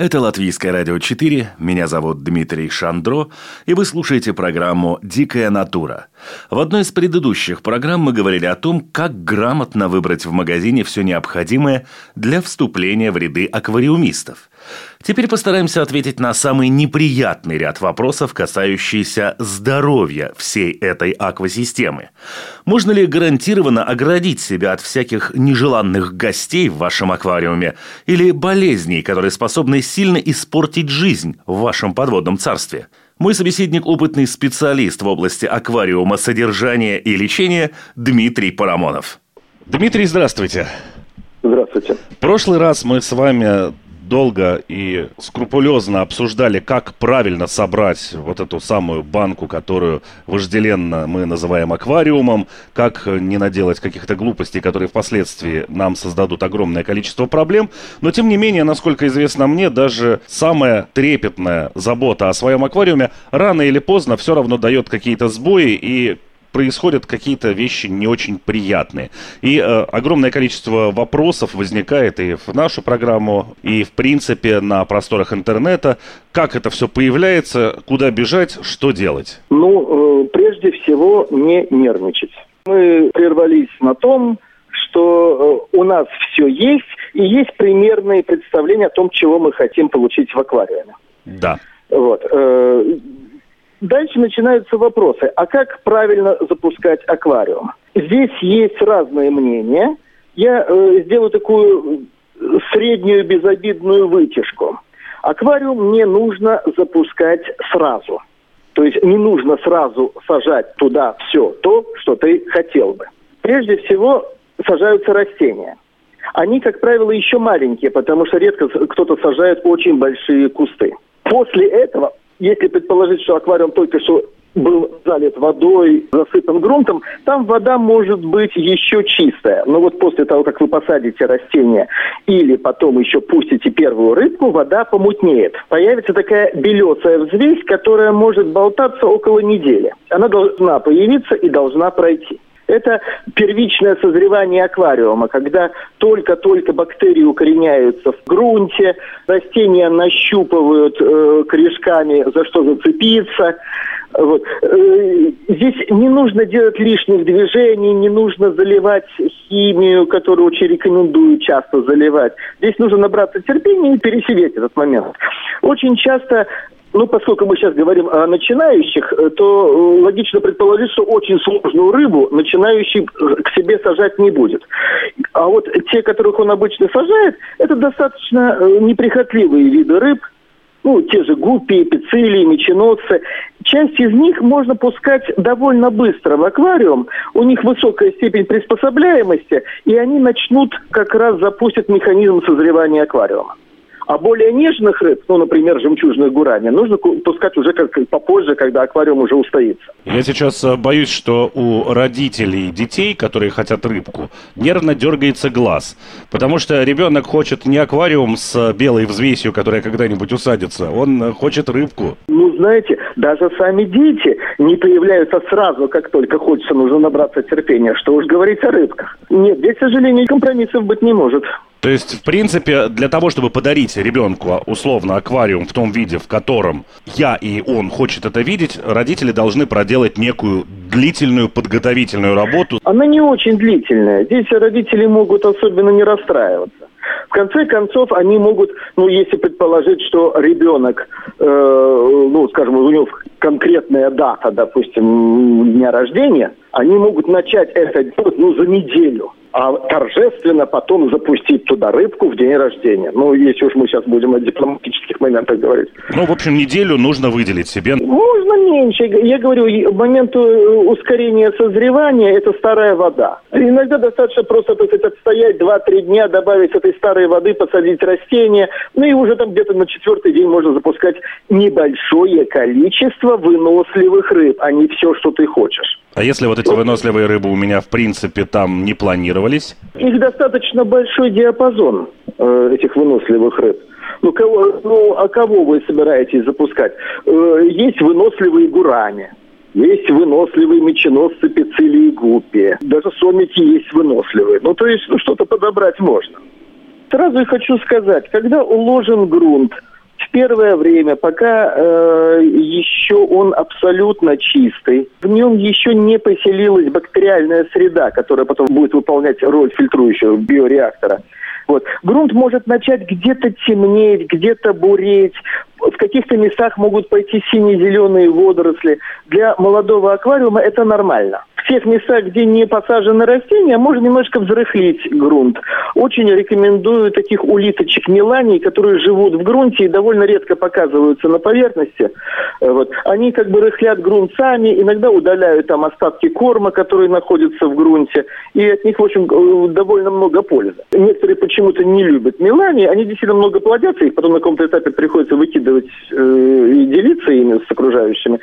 Это Латвийское радио 4, меня зовут Дмитрий Шандро, и вы слушаете программу «Дикая натура». В одной из предыдущих программ мы говорили о том, как грамотно выбрать в магазине все необходимое для вступления в ряды аквариумистов. Теперь постараемся ответить на самый неприятный ряд вопросов, касающиеся здоровья всей этой аквасистемы. Можно ли гарантированно оградить себя от всяких нежеланных гостей в вашем аквариуме или болезней, которые способны сильно испортить жизнь в вашем подводном царстве? Мой собеседник – опытный специалист в области аквариума содержания и лечения Дмитрий Парамонов. Дмитрий, здравствуйте. Здравствуйте. В прошлый раз мы с вами долго и скрупулезно обсуждали, как правильно собрать вот эту самую банку, которую вожделенно мы называем аквариумом, как не наделать каких-то глупостей, которые впоследствии нам создадут огромное количество проблем. Но, тем не менее, насколько известно мне, даже самая трепетная забота о своем аквариуме рано или поздно все равно дает какие-то сбои, и происходят какие-то вещи не очень приятные. И э, огромное количество вопросов возникает и в нашу программу, и в принципе на просторах интернета. Как это все появляется, куда бежать, что делать? Ну, э, прежде всего, не нервничать. Мы прервались на том, что э, у нас все есть, и есть примерные представления о том, чего мы хотим получить в аквариуме. Да. Вот. Э, Дальше начинаются вопросы. А как правильно запускать аквариум? Здесь есть разные мнения. Я э, сделаю такую среднюю безобидную вытяжку. Аквариум не нужно запускать сразу. То есть не нужно сразу сажать туда все то, что ты хотел бы. Прежде всего сажаются растения. Они, как правило, еще маленькие, потому что редко кто-то сажает очень большие кусты. После этого если предположить, что аквариум только что был залит водой, засыпан грунтом, там вода может быть еще чистая. Но вот после того, как вы посадите растение или потом еще пустите первую рыбку, вода помутнеет. Появится такая белесая взвесь, которая может болтаться около недели. Она должна появиться и должна пройти. Это первичное созревание аквариума, когда только-только бактерии укореняются в грунте, растения нащупывают э, корешками, за что зацепиться. Вот. Э, здесь не нужно делать лишних движений, не нужно заливать химию, которую очень рекомендую часто заливать. Здесь нужно набраться терпения и пересидеть этот момент. Очень часто ну, поскольку мы сейчас говорим о начинающих, э, то э, логично предположить, что очень сложную рыбу начинающий к себе сажать не будет. А вот те, которых он обычно сажает, это достаточно э, неприхотливые виды рыб, ну, те же гуппи, пиццилии, меченосцы. Часть из них можно пускать довольно быстро в аквариум. У них высокая степень приспособляемости, и они начнут как раз запустить механизм созревания аквариума. А более нежных рыб, ну, например, жемчужных гурами, нужно пускать уже как попозже, когда аквариум уже устоится. Я сейчас э, боюсь, что у родителей детей, которые хотят рыбку, нервно дергается глаз. Потому что ребенок хочет не аквариум с белой взвесью, которая когда-нибудь усадится, он э, хочет рыбку. Ну, знаете, даже сами дети не появляются сразу, как только хочется, нужно набраться терпения. Что уж говорить о рыбках. Нет, здесь, к сожалению, компромиссов быть не может. То есть, в принципе, для того, чтобы подарить ребенку а, условно аквариум в том виде, в котором я и он хочет это видеть, родители должны проделать некую длительную подготовительную работу. Она не очень длительная. Здесь родители могут особенно не расстраиваться. В конце концов, они могут, ну, если предположить, что ребенок, э, ну, скажем, у него конкретная дата, допустим, дня рождения, они могут начать это делать, ну, за неделю а торжественно потом запустить туда рыбку в день рождения. Ну, если уж мы сейчас будем о дипломатических моментах говорить. Ну, в общем, неделю нужно выделить себе. Можно меньше. Я говорю, момент ускорения созревания – это старая вода. Иногда достаточно просто так сказать, отстоять 2-3 дня, добавить этой старой воды, посадить растения, ну и уже там где-то на четвертый день можно запускать небольшое количество выносливых рыб, а не все, что ты хочешь. А если вот эти выносливые рыбы у меня, в принципе, там не планировались? Их достаточно большой диапазон э, этих выносливых рыб. Ну, кого, ну, а кого вы собираетесь запускать? Э, есть выносливые гурами. Есть выносливые меченосцы, пиццили и гуппи. Даже сомики есть выносливые. Ну, то есть, ну, что-то подобрать можно. Сразу и хочу сказать, когда уложен грунт – в первое время, пока э, еще он абсолютно чистый, в нем еще не поселилась бактериальная среда, которая потом будет выполнять роль фильтрующего биореактора. Вот. Грунт может начать где-то темнеть, где-то буреть, в каких-то местах могут пойти сине-зеленые водоросли. Для молодого аквариума это нормально в тех местах, где не посажены растения, можно немножко взрыхлить грунт. Очень рекомендую таких улиточек меланий, которые живут в грунте и довольно редко показываются на поверхности. Э, вот. Они как бы рыхлят грунт сами, иногда удаляют там остатки корма, которые находятся в грунте, и от них, в общем, э, довольно много пользы. Некоторые почему-то не любят мелании, они действительно много плодятся, их потом на каком-то этапе приходится выкидывать э, и делиться ими с окружающими.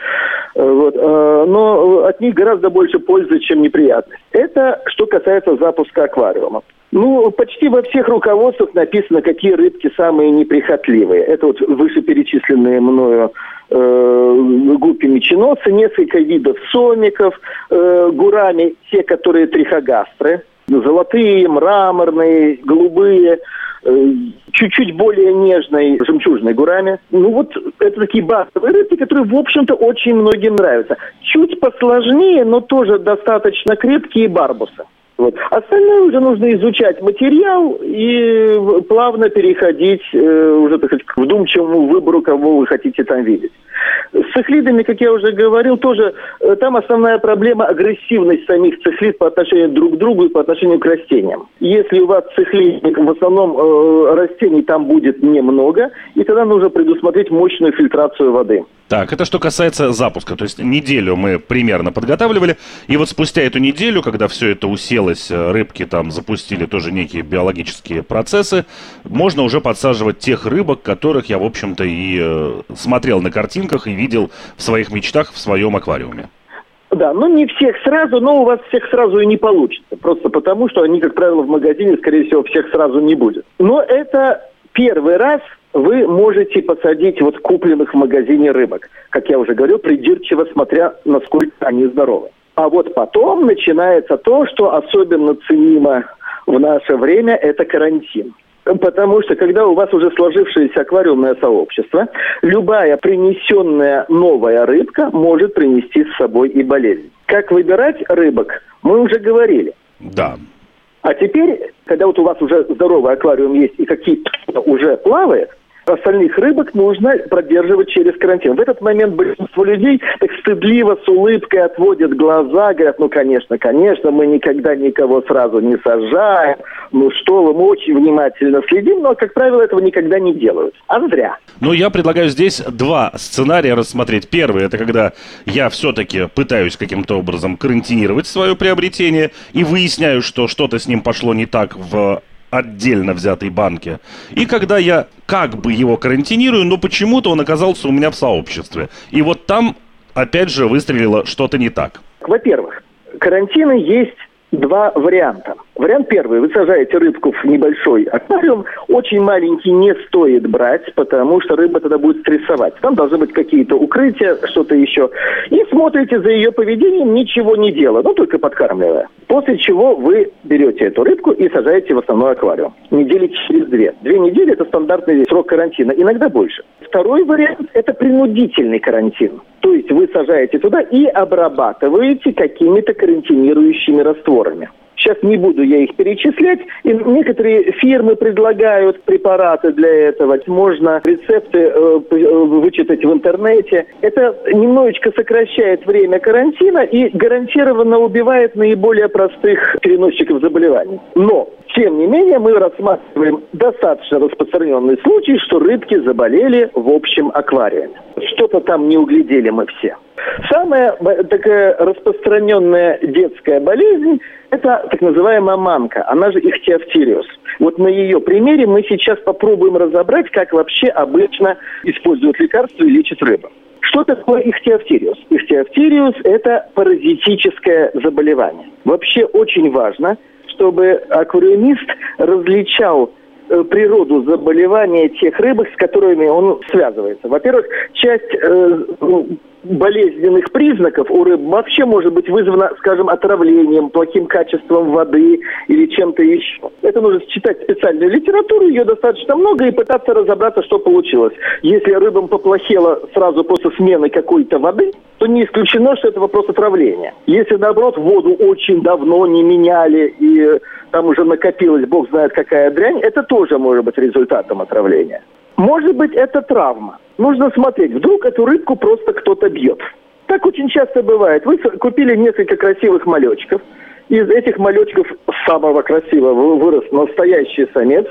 Э, вот. Э, но от них гораздо больше пользы, чем неприятность. Это что касается запуска аквариума. Ну, почти во всех руководствах написано, какие рыбки самые неприхотливые. Это вот вышеперечисленные мною э, гуппи меченосцы, несколько видов сомиков, э, гурами, те, которые трихогастры, золотые, мраморные, голубые, чуть-чуть более нежной жемчужной гурами. Ну вот это такие базовые рыбки, которые, в общем-то, очень многим нравятся. Чуть посложнее, но тоже достаточно крепкие барбусы. Вот. Остальное уже нужно изучать материал и плавно переходить э, уже так сказать, к вдумчивому выбору, кого вы хотите там видеть. С цихлидами, как я уже говорил, тоже э, там основная проблема агрессивность самих цихлид по отношению друг к другу и по отношению к растениям. Если у вас цихлидник, в основном э, растений там будет немного, и тогда нужно предусмотреть мощную фильтрацию воды. Так, это что касается запуска. То есть неделю мы примерно подготавливали. И вот спустя эту неделю, когда все это уселось, э, рыбки там запустили тоже некие биологические процессы, можно уже подсаживать тех рыбок, которых я, в общем-то, и э, смотрел на картинках и видел в своих мечтах в своем аквариуме. Да, ну не всех сразу, но у вас всех сразу и не получится. Просто потому, что они, как правило, в магазине, скорее всего, всех сразу не будет. Но это первый раз вы можете посадить вот купленных в магазине рыбок, как я уже говорил, придирчиво смотря, насколько они здоровы. А вот потом начинается то, что особенно ценимо в наше время, это карантин. Потому что когда у вас уже сложившееся аквариумное сообщество, любая принесенная новая рыбка может принести с собой и болезнь. Как выбирать рыбок, мы уже говорили. Да. А теперь, когда вот у вас уже здоровый аквариум есть и какие-то уже плавает, остальных рыбок нужно продерживать через карантин. В этот момент большинство людей так стыдливо, с улыбкой отводят глаза, говорят, ну, конечно, конечно, мы никогда никого сразу не сажаем, ну что вы, мы очень внимательно следим, но, как правило, этого никогда не делают. А зря. Ну, я предлагаю здесь два сценария рассмотреть. Первый, это когда я все-таки пытаюсь каким-то образом карантинировать свое приобретение и выясняю, что что-то с ним пошло не так в отдельно взятой банке. И когда я как бы его карантинирую, но почему-то он оказался у меня в сообществе. И вот там, опять же, выстрелило что-то не так. Во-первых, карантины есть два варианта. Вариант первый. Вы сажаете рыбку в небольшой аквариум. Очень маленький не стоит брать, потому что рыба тогда будет стрессовать. Там должны быть какие-то укрытия, что-то еще. И смотрите за ее поведением, ничего не делая, ну только подкармливая. После чего вы берете эту рыбку и сажаете в основной аквариум. Недели через две. Две недели – это стандартный срок карантина, иногда больше. Второй вариант – это принудительный карантин. То есть вы сажаете туда и обрабатываете какими-то карантинирующими растворами. Сейчас не буду я их перечислять. И некоторые фирмы предлагают препараты для этого. Можно рецепты э, э, вычитать в интернете. Это немножечко сокращает время карантина и гарантированно убивает наиболее простых переносчиков заболеваний. Но тем не менее, мы рассматриваем достаточно распространенный случай, что рыбки заболели в общем аквариуме. Что-то там не углядели мы все. Самая такая распространенная детская болезнь – это так называемая мамка, она же ихтиофтириус. Вот на ее примере мы сейчас попробуем разобрать, как вообще обычно используют лекарства и лечат рыбу. Что такое ихтиофтириус? Ихтиофтириус – это паразитическое заболевание. Вообще очень важно, чтобы аквариумист различал Э, природу заболевания тех рыбок, с которыми он связывается. Во-первых, часть э, болезненных признаков у рыб вообще может быть вызвана, скажем, отравлением, плохим качеством воды или чем-то еще. Это нужно читать специальную литературу, ее достаточно много, и пытаться разобраться, что получилось. Если рыбам поплохело сразу после смены какой-то воды, то не исключено, что это вопрос отравления. Если, наоборот, воду очень давно не меняли и там уже накопилась, бог знает какая дрянь, это тоже может быть результатом отравления. Может быть, это травма. Нужно смотреть, вдруг эту рыбку просто кто-то бьет. Так очень часто бывает. Вы купили несколько красивых малечков, из этих малечков самого красивого вырос настоящий самец,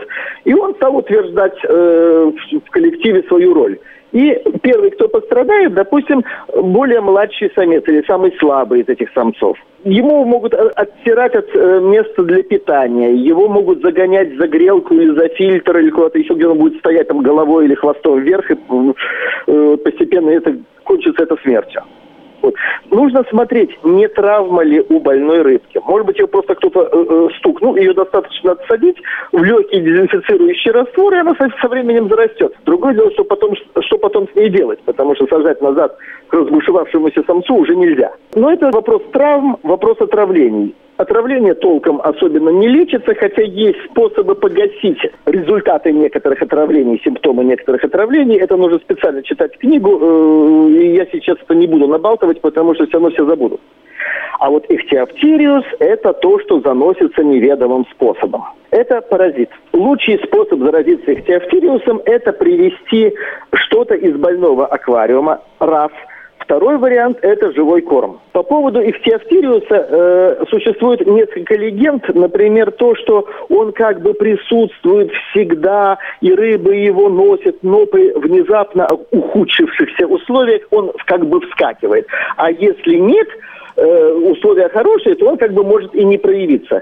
и он стал утверждать э, в коллективе свою роль. И первый, кто пострадает, допустим, более младший самец или самый слабый из этих самцов. Ему могут оттирать от э, места для питания, его могут загонять за грелку или за фильтр, или куда-то еще, где он будет стоять там головой или хвостом вверх, и э, постепенно это кончится это смертью. Вот. Нужно смотреть, не травма ли у больной рыбки. Может быть, ее просто кто-то э, э, стукнул, ее достаточно отсадить в легкий дезинфицирующий раствор, и она со, со временем зарастет. Другое дело, что потом, что потом с ней делать, потому что сажать назад к разбушевавшемуся самцу уже нельзя. Но это вопрос травм, вопрос отравлений. Отравление толком особенно не лечится, хотя есть способы погасить результаты некоторых отравлений, симптомы некоторых отравлений. Это нужно специально читать книгу, э, и я сейчас это не буду набалтывать, потому что все равно все забудут. А вот ихтиофтириус – это то, что заносится неведомым способом. Это паразит. Лучший способ заразиться ихтиофтириусом – это привести что-то из больного аквариума, раз – Второй вариант – это живой корм. По поводу ихтиофтириуса э, существует несколько легенд. Например, то, что он как бы присутствует всегда, и рыбы его носят, но при внезапно ухудшившихся условиях он как бы вскакивает. А если нет, э, условия хорошие, то он как бы может и не проявиться.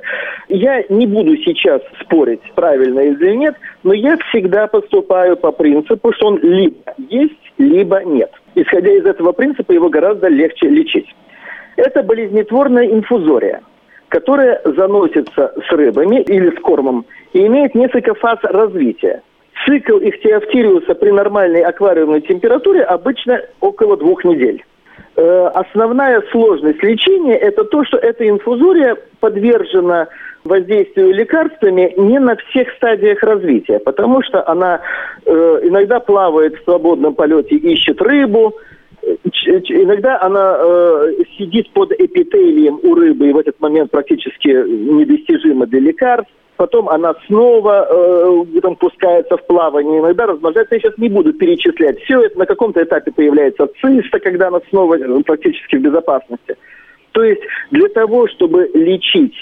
Я не буду сейчас спорить, правильно или нет, но я всегда поступаю по принципу, что он либо есть, либо нет. Исходя из этого принципа, его гораздо легче лечить. Это болезнетворная инфузория, которая заносится с рыбами или с кормом и имеет несколько фаз развития. Цикл ихтиофтириуса при нормальной аквариумной температуре обычно около двух недель. Э, основная сложность лечения – это то, что эта инфузория подвержена воздействию лекарствами не на всех стадиях развития, потому что она э, иногда плавает в свободном полете, ищет рыбу, иногда она э, сидит под эпителием у рыбы и в этот момент практически недостижима для лекарств. Потом она снова э, там, пускается в плавание, иногда размножается. Я сейчас не буду перечислять. Все это на каком-то этапе появляется циста, когда она снова э, практически в безопасности. То есть для того, чтобы лечить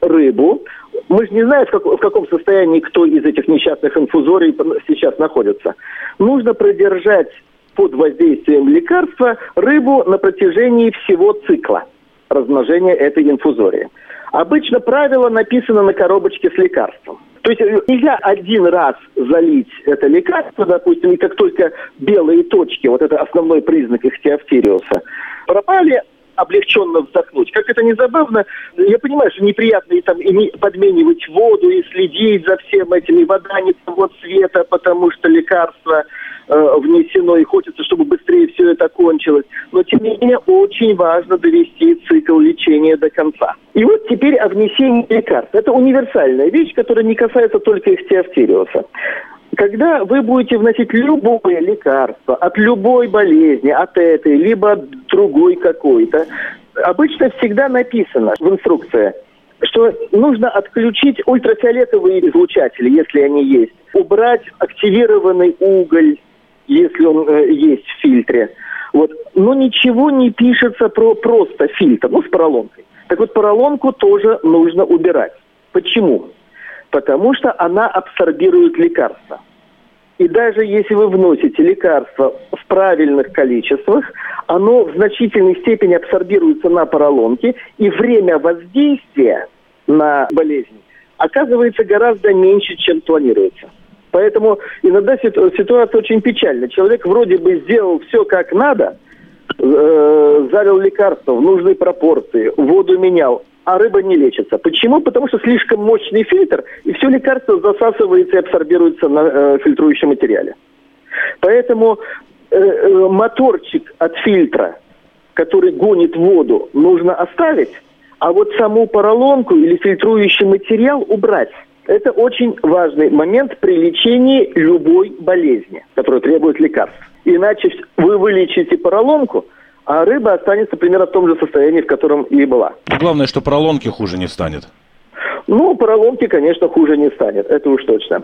рыбу. Мы же не знаем, в, как, в каком состоянии кто из этих несчастных инфузорий сейчас находится. Нужно продержать под воздействием лекарства рыбу на протяжении всего цикла размножения этой инфузории. Обычно правило написано на коробочке с лекарством. То есть э, нельзя один раз залить это лекарство, допустим, и как только белые точки, вот это основной признак ихтиофтириуса, пропали, облегченно вздохнуть. Как это не забавно, я понимаю, что неприятно и там и подменивать воду, и следить за всем этим, и вода не того цвета, потому что лекарство э, внесено, и хочется, чтобы быстрее все это кончилось. Но, тем не менее, очень важно довести цикл лечения до конца. И вот теперь о внесении лекарств. Это универсальная вещь, которая не касается только ихтиофтириуса. Когда вы будете вносить любое лекарство от любой болезни, от этой, либо от другой какой-то, обычно всегда написано в инструкции, что нужно отключить ультрафиолетовые излучатели, если они есть, убрать активированный уголь, если он э, есть в фильтре. Вот. Но ничего не пишется про просто фильтр, ну, с поролонкой. Так вот, поролонку тоже нужно убирать. Почему? Потому что она абсорбирует лекарства. И даже если вы вносите лекарства в правильных количествах, оно в значительной степени абсорбируется на поролонке, и время воздействия на болезнь оказывается гораздо меньше, чем планируется. Поэтому иногда ситуация очень печальна. Человек вроде бы сделал все как надо, э, залил лекарства в нужной пропорции, воду менял, а рыба не лечится. Почему? Потому что слишком мощный фильтр, и все лекарство засасывается и абсорбируется на э, фильтрующем материале. Поэтому э, э, моторчик от фильтра, который гонит воду, нужно оставить, а вот саму поролонку или фильтрующий материал убрать. Это очень важный момент при лечении любой болезни, которая требует лекарств. Иначе вы вылечите поролонку, а рыба останется примерно в том же состоянии, в котором и была. Главное, что поролонки хуже не станет. Ну, поролонки, конечно, хуже не станет, это уж точно.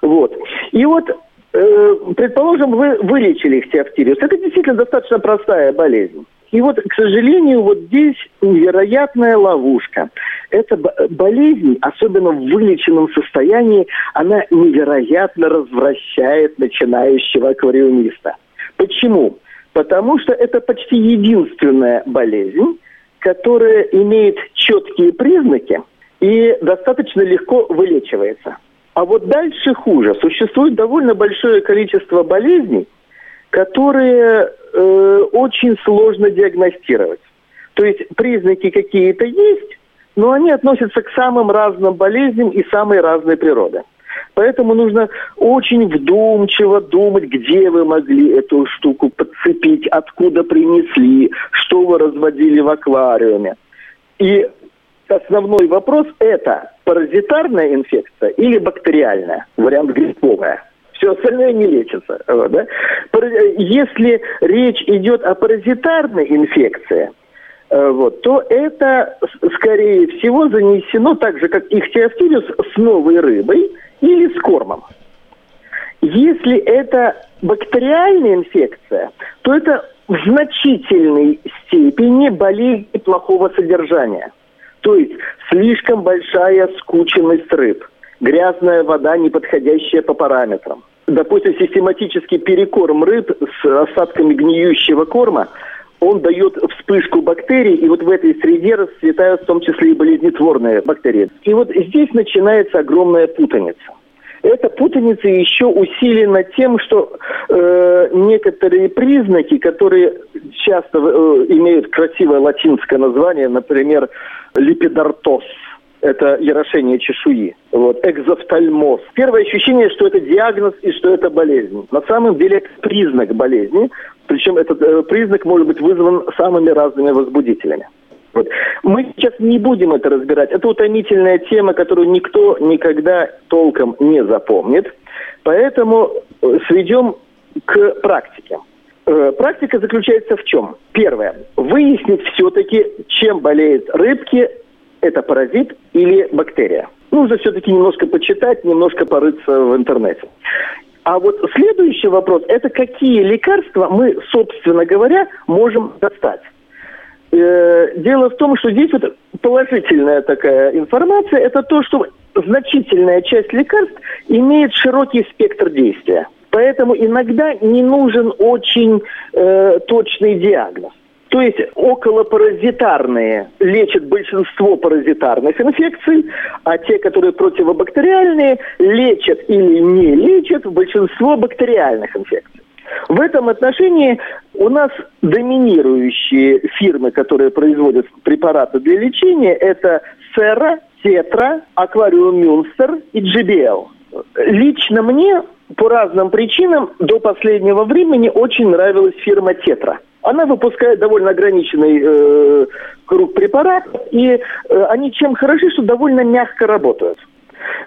Вот. И вот э, предположим, вы вылечили хтиофтириус. Это действительно достаточно простая болезнь. И вот, к сожалению, вот здесь невероятная ловушка. Эта болезнь, особенно в вылеченном состоянии, она невероятно развращает начинающего аквариумиста. Почему? Потому что это почти единственная болезнь, которая имеет четкие признаки и достаточно легко вылечивается. А вот дальше хуже. Существует довольно большое количество болезней, которые э, очень сложно диагностировать. То есть признаки какие-то есть, но они относятся к самым разным болезням и самой разной природы. Поэтому нужно очень вдумчиво думать, где вы могли эту штуку подцепить, откуда принесли, что вы разводили в аквариуме. И основной вопрос – это паразитарная инфекция или бактериальная, вариант грибковая. Все остальное не лечится. Да? Если речь идет о паразитарной инфекции, э, вот, то это, скорее всего, занесено так же, как ихтиофтилиус, с новой рыбой или с кормом. Если это бактериальная инфекция, то это в значительной степени болезнь плохого содержания. То есть слишком большая скученность рыб, грязная вода, не подходящая по параметрам. Допустим, систематический перекорм рыб с остатками гниющего корма, он дает вспышку бактерий, и вот в этой среде расцветают в том числе и болезнетворные бактерии. И вот здесь начинается огромная путаница. Эта путаница еще усилена тем, что э, некоторые признаки, которые часто э, имеют красивое латинское название, например, липидортоз, это ярошение чешуи. Вот, экзофтальмоз. Первое ощущение, что это диагноз и что это болезнь. На самом деле это признак болезни, причем этот э, признак может быть вызван самыми разными возбудителями. Вот. Мы сейчас не будем это разбирать. Это утомительная тема, которую никто никогда толком не запомнит. Поэтому э, сведем к практике. Э, практика заключается в чем? Первое. Выяснить все-таки, чем болеют рыбки, это паразит или бактерия. Нужно все-таки немножко почитать, немножко порыться в интернете. А вот следующий вопрос – это какие лекарства мы, собственно говоря, можем достать. Э, дело в том, что здесь вот положительная такая информация – это то, что значительная часть лекарств имеет широкий спектр действия. Поэтому иногда не нужен очень э, точный диагноз. То есть околопаразитарные лечат большинство паразитарных инфекций, а те, которые противобактериальные, лечат или не лечат большинство бактериальных инфекций. В этом отношении у нас доминирующие фирмы, которые производят препараты для лечения, это Сера, Тетра, Аквариум Мюнстер и GBL. Лично мне по разным причинам до последнего времени очень нравилась фирма Тетра. Она выпускает довольно ограниченный э, круг препаратов, и э, они чем хороши, что довольно мягко работают.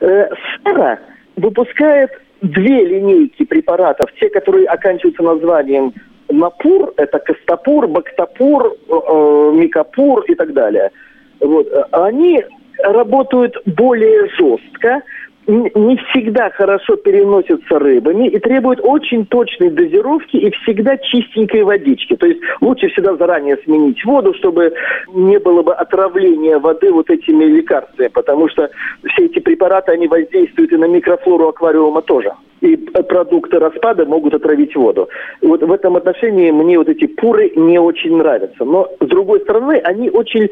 Э, Сера выпускает две линейки препаратов, те, которые оканчиваются названием Напур, это Костопур, Бактопур, э, Микопур и так далее. Вот. Они работают более жестко, не всегда хорошо переносятся рыбами и требуют очень точной дозировки и всегда чистенькой водички. То есть лучше всегда заранее сменить воду, чтобы не было бы отравления воды вот этими лекарствами, потому что все эти препараты, они воздействуют и на микрофлору аквариума тоже. И продукты распада могут отравить воду. Вот в этом отношении мне вот эти пуры не очень нравятся. Но, с другой стороны, они очень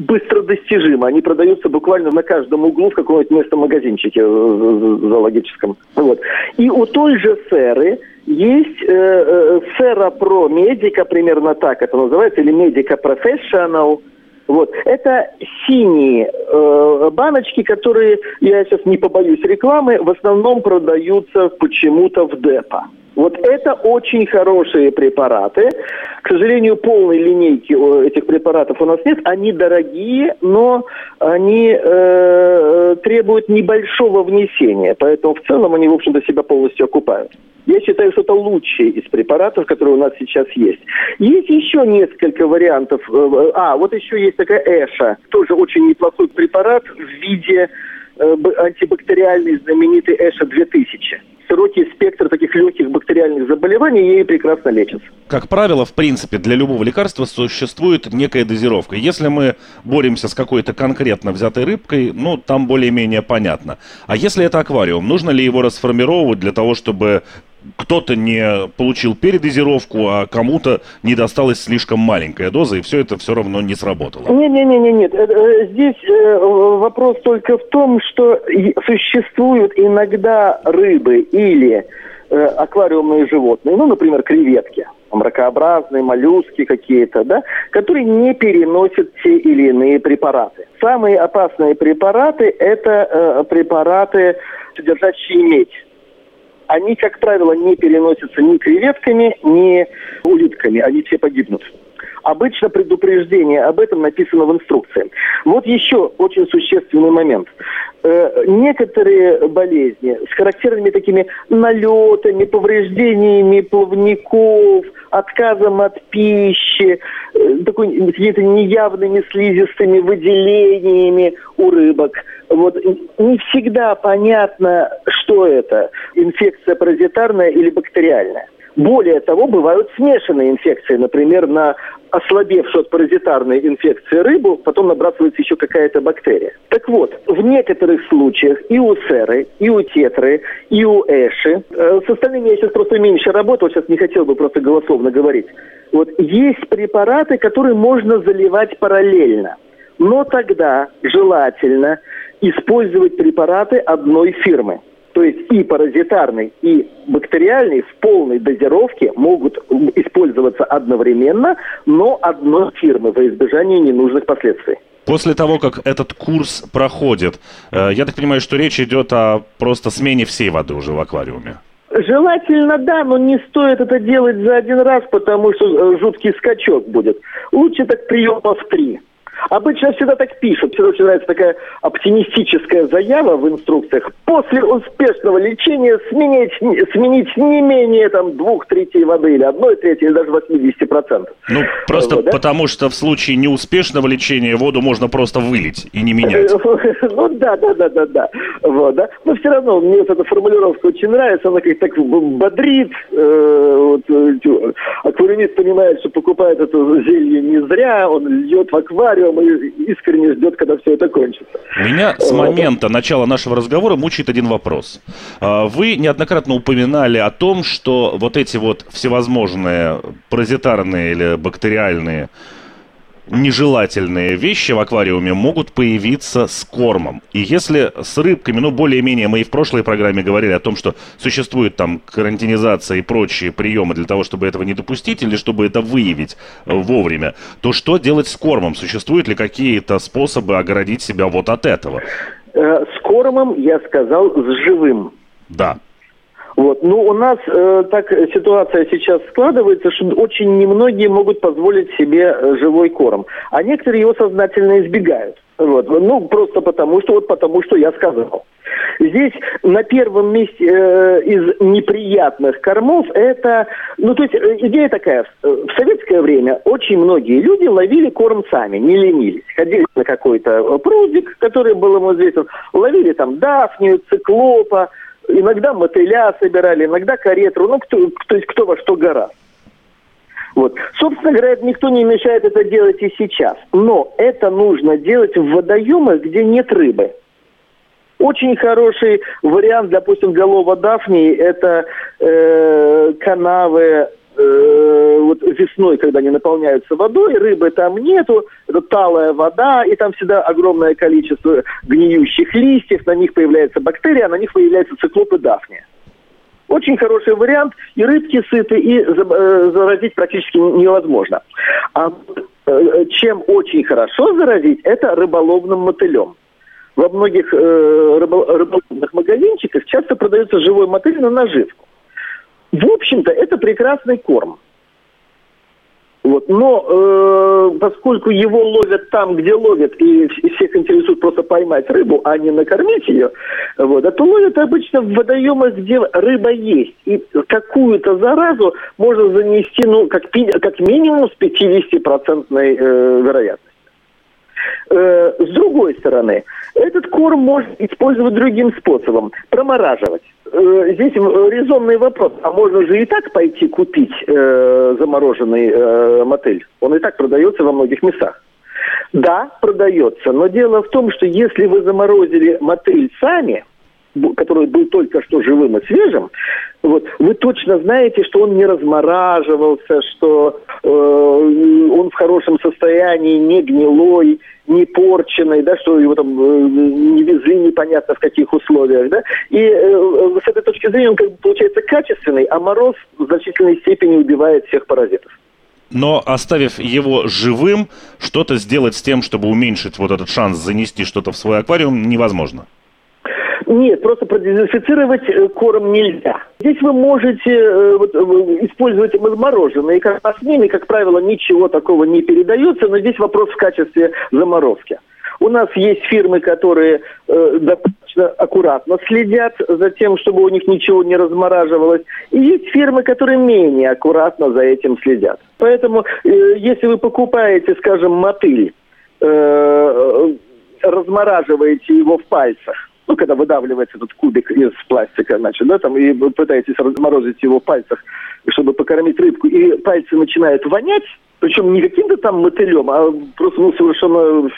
быстро достижимы. Они продаются буквально на каждом углу в каком-нибудь местном магазинчике зоологическом. Вот. И у той же серы есть э, э, сера про медика, примерно так это называется, или медика профессионал. Вот. Это синие э, баночки, которые, я сейчас не побоюсь рекламы, в основном продаются почему-то в депо. Вот это очень хорошие препараты. К сожалению, полной линейки этих препаратов у нас нет. Они дорогие, но они э, требуют небольшого внесения. Поэтому в целом они, в общем-то, себя полностью окупают. Я считаю, что это лучшие из препаратов, которые у нас сейчас есть. Есть еще несколько вариантов. Э, а, вот еще есть такая Эша. Тоже очень неплохой препарат в виде э, антибактериальный знаменитый Эша 2000 широкий спектр таких легких бактериальных заболеваний и прекрасно лечится. Как правило, в принципе, для любого лекарства существует некая дозировка. Если мы боремся с какой-то конкретно взятой рыбкой, ну, там более-менее понятно. А если это аквариум, нужно ли его расформировать для того, чтобы кто-то не получил передозировку, а кому-то не досталась слишком маленькая доза, и все это все равно не сработало. Нет, нет. Э, здесь э, вопрос только в том, что существуют иногда рыбы или э, аквариумные животные, ну, например, креветки, мракообразные, моллюски какие-то, да, которые не переносят те или иные препараты. Самые опасные препараты – это препараты, содержащие медь они, как правило, не переносятся ни креветками, ни улитками. Они все погибнут. Обычно предупреждение об этом написано в инструкции. Вот еще очень существенный момент. Э, некоторые болезни с характерными такими налетами, повреждениями плавников, отказом от пищи, э, такой, какими-то неявными слизистыми выделениями у рыбок. Вот не всегда понятно, что это, инфекция паразитарная или бактериальная. Более того, бывают смешанные инфекции. Например, на ослабевшую от паразитарной инфекции рыбу потом набрасывается еще какая-то бактерия. Так вот, в некоторых случаях и у серы, и у тетры, и у эши, э, с остальными я сейчас просто меньше работал, сейчас не хотел бы просто голословно говорить. Вот есть препараты, которые можно заливать параллельно. Но тогда желательно использовать препараты одной фирмы. То есть и паразитарный, и бактериальный в полной дозировке могут использоваться одновременно, но одной фирмы во избежание ненужных последствий. После того, как этот курс проходит, э, я так понимаю, что речь идет о просто смене всей воды уже в аквариуме. Желательно, да, но не стоит это делать за один раз, потому что э, жуткий скачок будет. Лучше так приема в три. Обычно всегда так пишут, всегда начинается такая оптимистическая заява в инструкциях. После успешного лечения сменить, сменить не менее там, двух третей воды или одной трети, или даже 80 процентов. Ну, просто вот, да? потому что в случае неуспешного лечения воду можно просто вылить и не менять. Ну да, да, да, да, да. Вот, да. Но все равно мне вот эта формулировка очень нравится, она как так бодрит. Э, вот, э, аквариумист понимает, что покупает это зелье не зря, он льет в аквариум, которым искренне ждет, когда все это кончится. Меня с момента начала нашего разговора мучает один вопрос. А, вы неоднократно упоминали о том, что вот эти вот всевозможные паразитарные или бактериальные нежелательные вещи в аквариуме могут появиться с кормом. И если с рыбками, ну, более-менее, мы и в прошлой программе говорили о том, что существует там карантинизация и прочие приемы для того, чтобы этого не допустить или чтобы это выявить э, вовремя, то что делать с кормом? Существуют ли какие-то способы оградить себя вот от этого? Э, с кормом, я сказал, с живым. Да. Вот. Ну, у нас э, так ситуация сейчас складывается, что очень немногие могут позволить себе э, живой корм, а некоторые его сознательно избегают. Вот. Ну, просто потому что, вот потому что я сказал. Здесь на первом месте э, из неприятных кормов это, ну то есть э, идея такая, в советское время очень многие люди ловили корм сами, не ленились. Ходили на какой-то прудик, который был ему известен, ловили там дафнию, циклопа, Иногда мотыля собирали, иногда каретру, ну, кто, то есть кто во что гора. Вот. Собственно говоря, никто не мешает это делать и сейчас. Но это нужно делать в водоемах, где нет рыбы. Очень хороший вариант, допустим, для лова дафнии – это э, канавы вот весной, когда они наполняются водой, рыбы там нету, это талая вода, и там всегда огромное количество гниющих листьев, на них появляется бактерия, а на них появляются циклопы дафния. Очень хороший вариант, и рыбки сыты, и э, заразить практически невозможно. А э, чем очень хорошо заразить, это рыболовным мотылем. Во многих э, рыболовных магазинчиках часто продается живой мотыль на наживку. В общем-то, это прекрасный корм. Вот. Но э, поскольку его ловят там, где ловят, и всех интересует просто поймать рыбу, а не накормить ее, вот, а то ловят обычно в водоемах, где рыба есть. И какую-то заразу можно занести, ну, как, как минимум с 50% э, вероятностью. Э, с другой стороны, этот корм можно использовать другим способом. Промораживать. Э, здесь резонный вопрос. А можно же и так пойти купить э, замороженный э, мотель? Он и так продается во многих местах. Да, продается. Но дело в том, что если вы заморозили мотель сами, который был только что живым и свежим, вот, вы точно знаете, что он не размораживался, что э, он в хорошем состоянии, не гнилой, не порченный, да, что его там э, не везли непонятно в каких условиях, да, и э, с этой точки зрения он как бы получается качественный, а мороз в значительной степени убивает всех паразитов. Но оставив его живым, что-то сделать с тем, чтобы уменьшить вот этот шанс занести что-то в свой аквариум, невозможно. Нет, просто продезинфицировать э, корм нельзя. Здесь вы можете э, вот, э, использовать мороженое, как с ними, как правило, ничего такого не передается, но здесь вопрос в качестве заморозки. У нас есть фирмы, которые э, достаточно аккуратно следят за тем, чтобы у них ничего не размораживалось. И есть фирмы, которые менее аккуратно за этим следят. Поэтому, э, если вы покупаете, скажем, мотыль, э, размораживаете его в пальцах, ну, когда выдавливается этот кубик из пластика, значит, да, там, и вы пытаетесь разморозить его в пальцах, чтобы покормить рыбку, и пальцы начинают вонять, причем не каким-то там мотылем, а просто ну, совершенно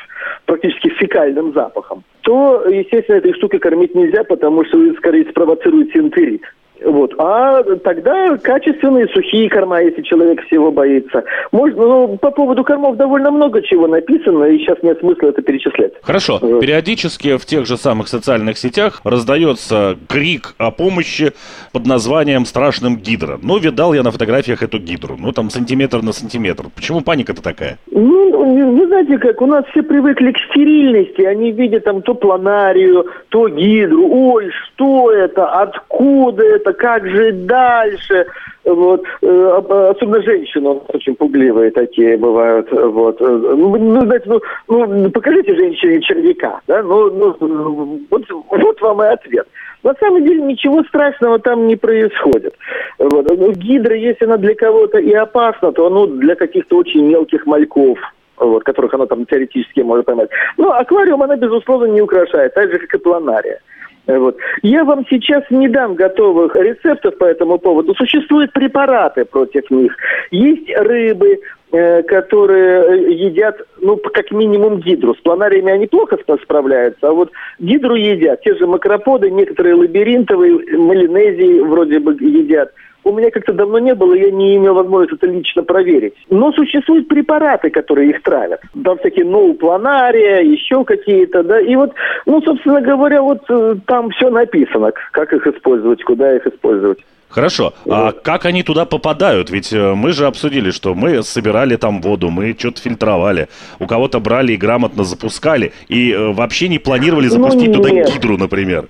практически фекальным запахом, то, естественно, этой штукой кормить нельзя, потому что вы скорее спровоцируете энтерит. Вот. А тогда качественные сухие корма, если человек всего боится. Можно, ну, по поводу кормов довольно много чего написано, и сейчас нет смысла это перечислять. Хорошо. Вот. Периодически в тех же самых социальных сетях раздается крик о помощи под названием «Страшным гидро». Ну, видал я на фотографиях эту гидру. Ну, там сантиметр на сантиметр. Почему паника-то такая? Ну, вы знаете как, у нас все привыкли к стерильности. Они видят там то планарию, то гидру. Ой, что это? Откуда это? Как жить дальше. Вот. Э, особенно женщины очень пугливые такие бывают. Вот. Ну, ну знаете, ну, ну, покажите женщине червяка. Да? Ну, ну, вот, вот вам и ответ. На самом деле ничего страшного там не происходит. Вот. Ну, гидра, если она для кого-то и опасна, то ну, для каких-то очень мелких мальков вот, которых она там теоретически может поймать. Но аквариум она, безусловно, не украшает, так же, как и планария. Вот. Я вам сейчас не дам готовых рецептов по этому поводу. Существуют препараты против них. Есть рыбы, э, которые э, едят, ну, как минимум гидру. С планариями они плохо справляются, а вот гидру едят. Те же макроподы, некоторые лабиринтовые, малинезии вроде бы едят у меня как-то давно не было, я не имел возможности это лично проверить. Но существуют препараты, которые их травят. Там всякие ноупланария, еще какие-то, да. И вот, ну, собственно говоря, вот э, там все написано, как их использовать, куда их использовать. Хорошо. А как они туда попадают? Ведь э, мы же обсудили, что мы собирали там воду, мы что-то фильтровали, у кого-то брали и грамотно запускали, и э, вообще не планировали ну, запустить ну, туда гидру, например.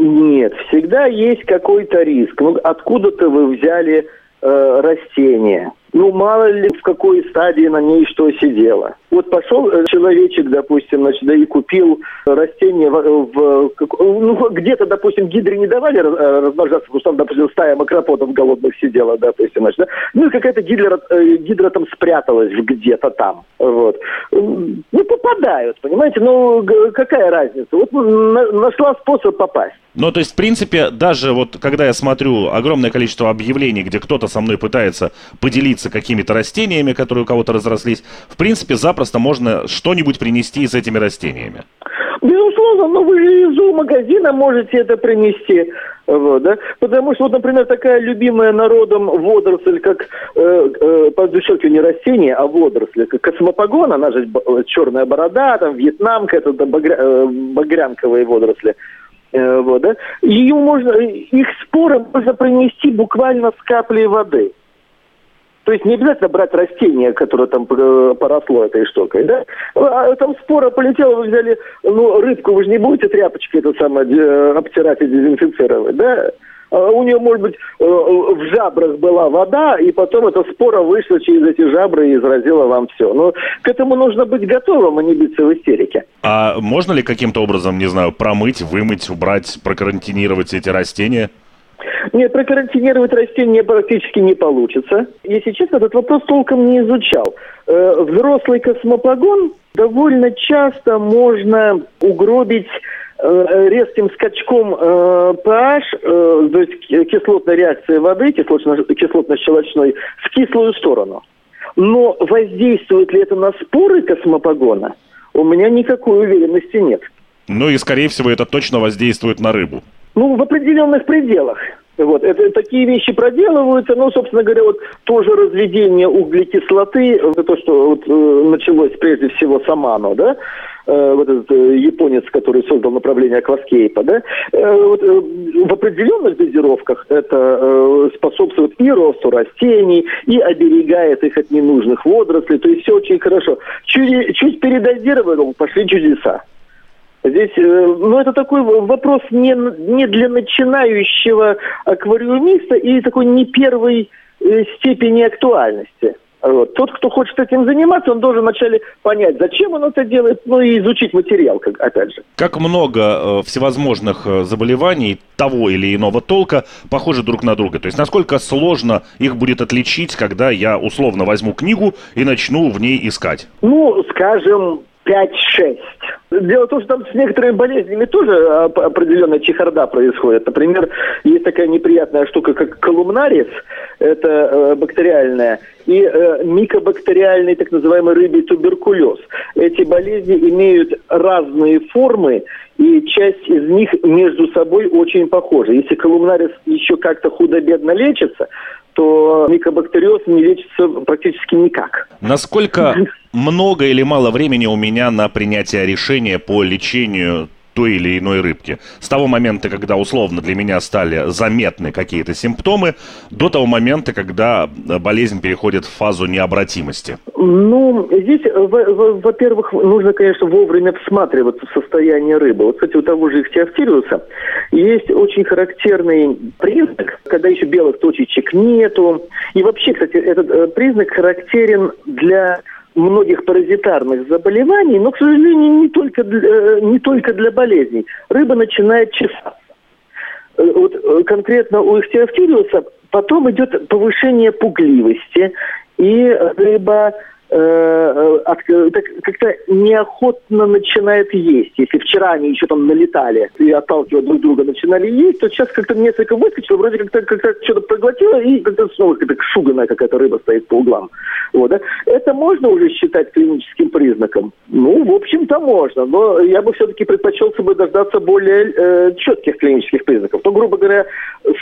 Нет, всегда есть какой-то риск. Ну, откуда-то вы взяли э, растение. Ну, мало ли в какой стадии на ней что сидело. Вот пошел э, человечек, допустим, значит, да и купил растение в, в ну, где-то, допустим, гидре не давали э, размножаться, потому что там, допустим, стая макроподов голодных сидела, допустим, значит, да? ну и какая-то гидра, э, гидра там спряталась где-то там, вот. Ну, попадают, понимаете, ну, какая разница? Вот нашла способ попасть. Ну, то есть, в принципе, даже вот когда я смотрю огромное количество объявлений, где кто-то со мной пытается поделиться какими-то растениями, которые у кого-то разрослись, в принципе, запросто можно что-нибудь принести с этими растениями. Безусловно, сказала, ну вы же из зоомагазина можете это принести. Вот, да? Потому что, вот, например, такая любимая народом водоросль, как, э, э, подчеркиваю, не растение, а водоросль, как космопогон, она же черная борода, там, вьетнамка, это багря, э, багрянковые водоросли. Э, вот, да? Ее можно, их споры можно принести буквально с каплей воды. То есть не обязательно брать растение, которое там э, поросло этой штукой, да? А там спора полетела, вы взяли, ну, рыбку, вы же не будете тряпочкой это самое э, обтирать и дезинфицировать, да? А у нее, может быть, э, в жабрах была вода, и потом эта спора вышла через эти жабры и заразила вам все. Но к этому нужно быть готовым, а не биться в истерике. А можно ли каким-то образом, не знаю, промыть, вымыть, убрать, прокарантинировать эти растения? Нет, прокарантинировать растения практически не получится. Если честно, этот вопрос толком не изучал. Э, взрослый космоплагон довольно часто можно угробить э, резким скачком э, pH, то есть кислотной реакции воды, кислотно-щелочной, в кислую сторону. Но воздействует ли это на споры космопогона, у меня никакой уверенности нет. Ну и, скорее всего, это точно воздействует на рыбу. Ну, в определенных пределах. Вот, это, такие вещи проделываются, ну, собственно говоря, вот тоже разведение углекислоты, то, что вот, э, началось прежде всего с Амано, да, э, вот этот э, японец, который создал направление акваскейпа, да, вот, в определенных дозировках это способствует и росту растений, и оберегает их от ненужных водорослей, то есть все очень хорошо. Чуть, чуть передозировал, пошли чудеса. Здесь, э, ну, это такой вопрос не, не для начинающего аквариумиста и такой не первой э, степени актуальности. Вот. Тот, кто хочет этим заниматься, он должен вначале понять, зачем он это делает, ну и изучить материал, как, опять же. Как много э, всевозможных э, заболеваний того или иного толка похожи друг на друга? То есть насколько сложно их будет отличить, когда я условно возьму книгу и начну в ней искать? Ну, скажем, 5-6. Дело в том, что там с некоторыми болезнями тоже определенная чехарда происходит. Например, есть такая неприятная штука, как колумнарис, это э, бактериальная, и э, микобактериальный так называемый рыбий туберкулез. Эти болезни имеют разные формы, и часть из них между собой очень похожа. Если колумнарис еще как-то худо-бедно лечится, то микобактериоз не лечится практически никак. Насколько много или мало времени у меня на принятие решения по лечению той или иной рыбки. С того момента, когда условно для меня стали заметны какие-то симптомы, до того момента, когда болезнь переходит в фазу необратимости. Ну, здесь, во-первых, нужно, конечно, вовремя всматриваться в состояние рыбы. Вот, кстати, у того же ихтиофтириуса есть очень характерный признак, когда еще белых точечек нету. И вообще, кстати, этот э, признак характерен для многих паразитарных заболеваний, но, к сожалению, не только для, э, не только для болезней. Рыба начинает чесаться. Э, вот э, конкретно у ихтиофтириуса потом идет повышение пугливости, и рыба Э, э, как-то неохотно начинает есть. Если вчера они еще там налетали и отталкивая друг друга начинали есть, то сейчас как-то несколько выскочило, вроде как-то как что-то проглотило, и как-то снова какая-то шуганная какая-то рыба стоит по углам. Вот, да? Это можно уже считать клиническим признаком? Ну, в общем-то, можно. Но я бы все-таки предпочел бы дождаться более э, четких клинических признаков. Ну, грубо говоря,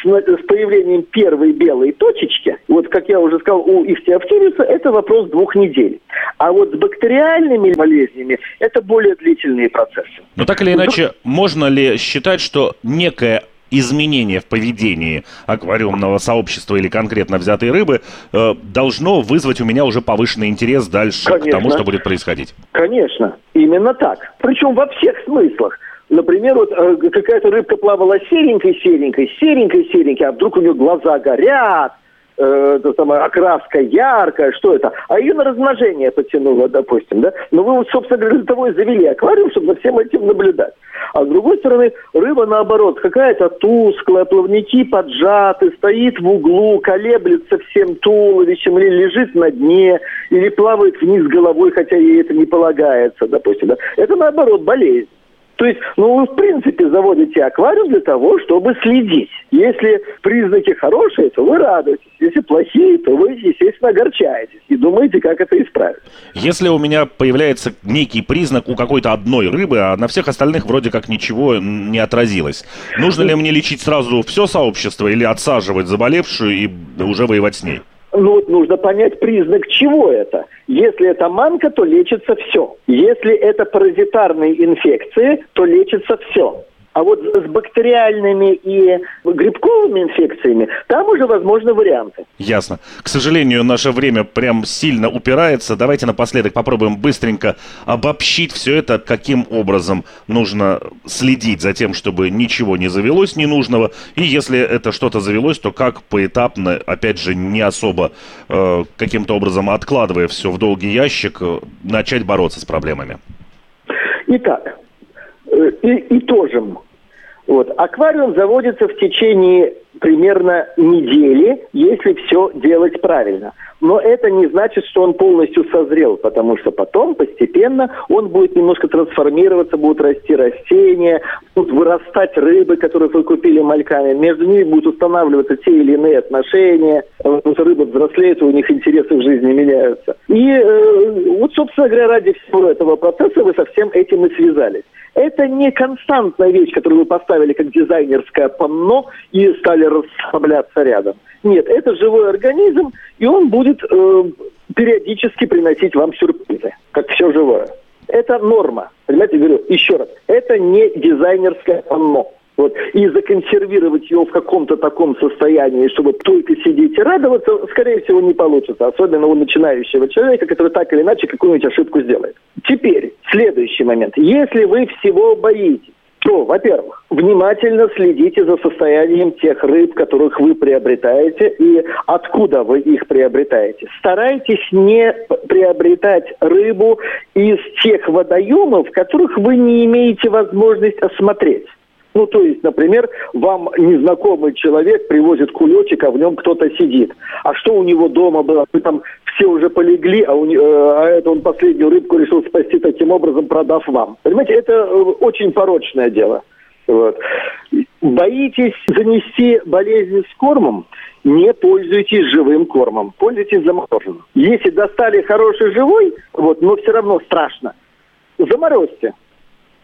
с, с появлением первой белой точечки, вот как я уже сказал, у ихтиофтириуса, это вопрос двух недель недель. А вот с бактериальными болезнями это более длительные процессы. Но так или иначе, можно ли считать, что некое изменение в поведении аквариумного сообщества или конкретно взятой рыбы э, должно вызвать у меня уже повышенный интерес дальше Конечно. к тому, что будет происходить. Конечно, именно так. Причем во всех смыслах. Например, вот э, какая-то рыбка плавала серенькой, серенькой, серенькой, серенькой, а вдруг у нее глаза горят, э, самое, окраска яркая, что это, а ее на размножение потянуло, допустим, да, но вы вот, собственно говоря, для того и завели аквариум, чтобы за всем этим наблюдать. А с другой стороны, рыба, наоборот, какая-то тусклая, плавники поджаты, стоит в углу, колеблется всем туловищем, или лежит на дне, или плавает вниз головой, хотя ей это не полагается, допустим, да. Это, наоборот, болезнь. То есть, ну, вы в принципе заводите аквариум для того, чтобы следить. Если признаки хорошие, то вы радуетесь. Если плохие, то вы, естественно, огорчаетесь и думаете, как это исправить. Если у меня появляется некий признак у какой-то одной рыбы, а на всех остальных вроде как ничего не отразилось, нужно ли мне лечить сразу все сообщество или отсаживать заболевшую и уже воевать с ней? Ну вот нужно понять признак чего это. Если это манка, то лечится все. Если это паразитарные инфекции, то лечится все. А вот с бактериальными и грибковыми инфекциями там уже возможны варианты. Ясно. К сожалению, наше время прям сильно упирается. Давайте напоследок попробуем быстренько обобщить все это, каким образом нужно следить за тем, чтобы ничего не завелось ненужного. И если это что-то завелось, то как поэтапно, опять же, не особо э, каким-то образом откладывая все в долгий ящик, э, начать бороться с проблемами. Итак, э, и, итожим вот. Аквариум заводится в течение примерно недели, если все делать правильно. Но это не значит, что он полностью созрел, потому что потом постепенно он будет немножко трансформироваться, будут расти растения, будут вырастать рыбы, которых вы купили мальками, между ними будут устанавливаться те или иные отношения, потому что рыба взрослеет, у них интересы в жизни меняются. И э, вот, собственно говоря, ради всего этого процесса вы со всем этим и связались. Это не константная вещь, которую вы поставили как дизайнерское панно и стали расслабляться рядом. Нет, это живой организм, и он будет э, периодически приносить вам сюрпризы, как все живое. Это норма. Понимаете, говорю еще раз, это не дизайнерское панно. Вот. И законсервировать его в каком-то таком состоянии, чтобы только сидеть и радоваться, скорее всего, не получится. Особенно у начинающего человека, который так или иначе какую-нибудь ошибку сделает. Теперь, следующий момент. Если вы всего боитесь, то, во-первых, внимательно следите за состоянием тех рыб, которых вы приобретаете и откуда вы их приобретаете. Старайтесь не приобретать рыбу из тех водоемов, которых вы не имеете возможность осмотреть. Ну, то есть, например, вам незнакомый человек привозит кулечек, а в нем кто-то сидит. А что у него дома было? Вы там все уже полегли, а, у, э, а это он последнюю рыбку решил спасти таким образом, продав вам. Понимаете, это э, очень порочное дело. Вот. Боитесь занести болезнь с кормом? Не пользуйтесь живым кормом, пользуйтесь замороженным. Если достали хороший живой, вот, но все равно страшно, заморозьте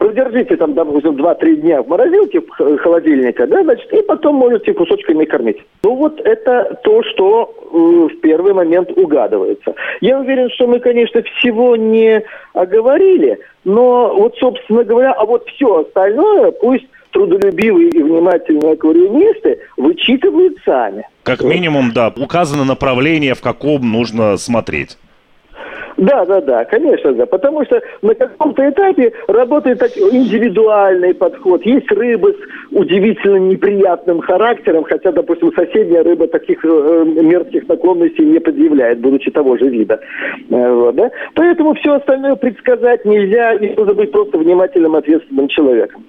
продержите там, допустим, 2-3 дня в морозилке в холодильнике, да, значит, и потом можете кусочками кормить. Ну вот это то, что э, в первый момент угадывается. Я уверен, что мы, конечно, всего не оговорили, но вот, собственно говоря, а вот все остальное пусть трудолюбивые и внимательные аквариумисты вычитывают сами. Как минимум, да, указано направление, в каком нужно смотреть. Да, да, да, конечно, да. Потому что на каком-то этапе работает так, индивидуальный подход. Есть рыбы с удивительно неприятным характером, хотя, допустим, соседняя рыба таких э, мерзких наклонностей не предъявляет, будучи того же вида. Э, вот, да? Поэтому все остальное предсказать нельзя, и нужно быть просто внимательным, ответственным человеком.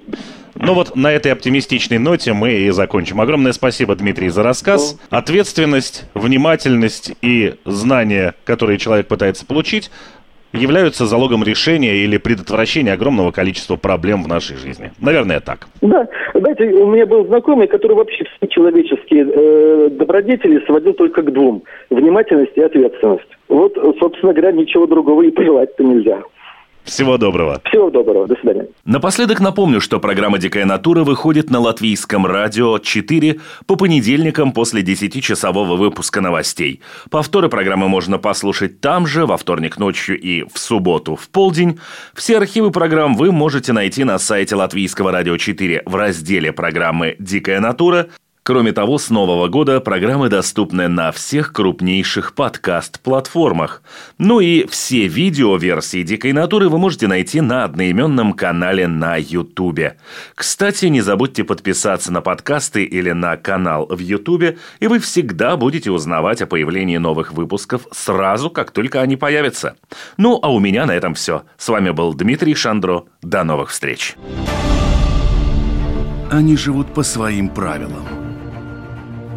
Ну вот на этой оптимистичной ноте мы и закончим. Огромное спасибо, Дмитрий, за рассказ. Ответственность, внимательность и знания, которые человек пытается получить, являются залогом решения или предотвращения огромного количества проблем в нашей жизни. Наверное, так. Да. Знаете, у меня был знакомый, который вообще все человеческие э, добродетели сводил только к двум. Внимательность и ответственность. Вот, собственно говоря, ничего другого и пожелать-то нельзя. Всего доброго. Всего доброго. До свидания. Напоследок напомню, что программа «Дикая натура» выходит на латвийском радио 4 по понедельникам после 10-часового выпуска новостей. Повторы программы можно послушать там же, во вторник ночью и в субботу в полдень. Все архивы программ вы можете найти на сайте латвийского радио 4 в разделе программы «Дикая натура» Кроме того, с нового года программы доступны на всех крупнейших подкаст-платформах. Ну и все видео-версии «Дикой натуры» вы можете найти на одноименном канале на Ютубе. Кстати, не забудьте подписаться на подкасты или на канал в Ютубе, и вы всегда будете узнавать о появлении новых выпусков сразу, как только они появятся. Ну, а у меня на этом все. С вами был Дмитрий Шандро. До новых встреч. Они живут по своим правилам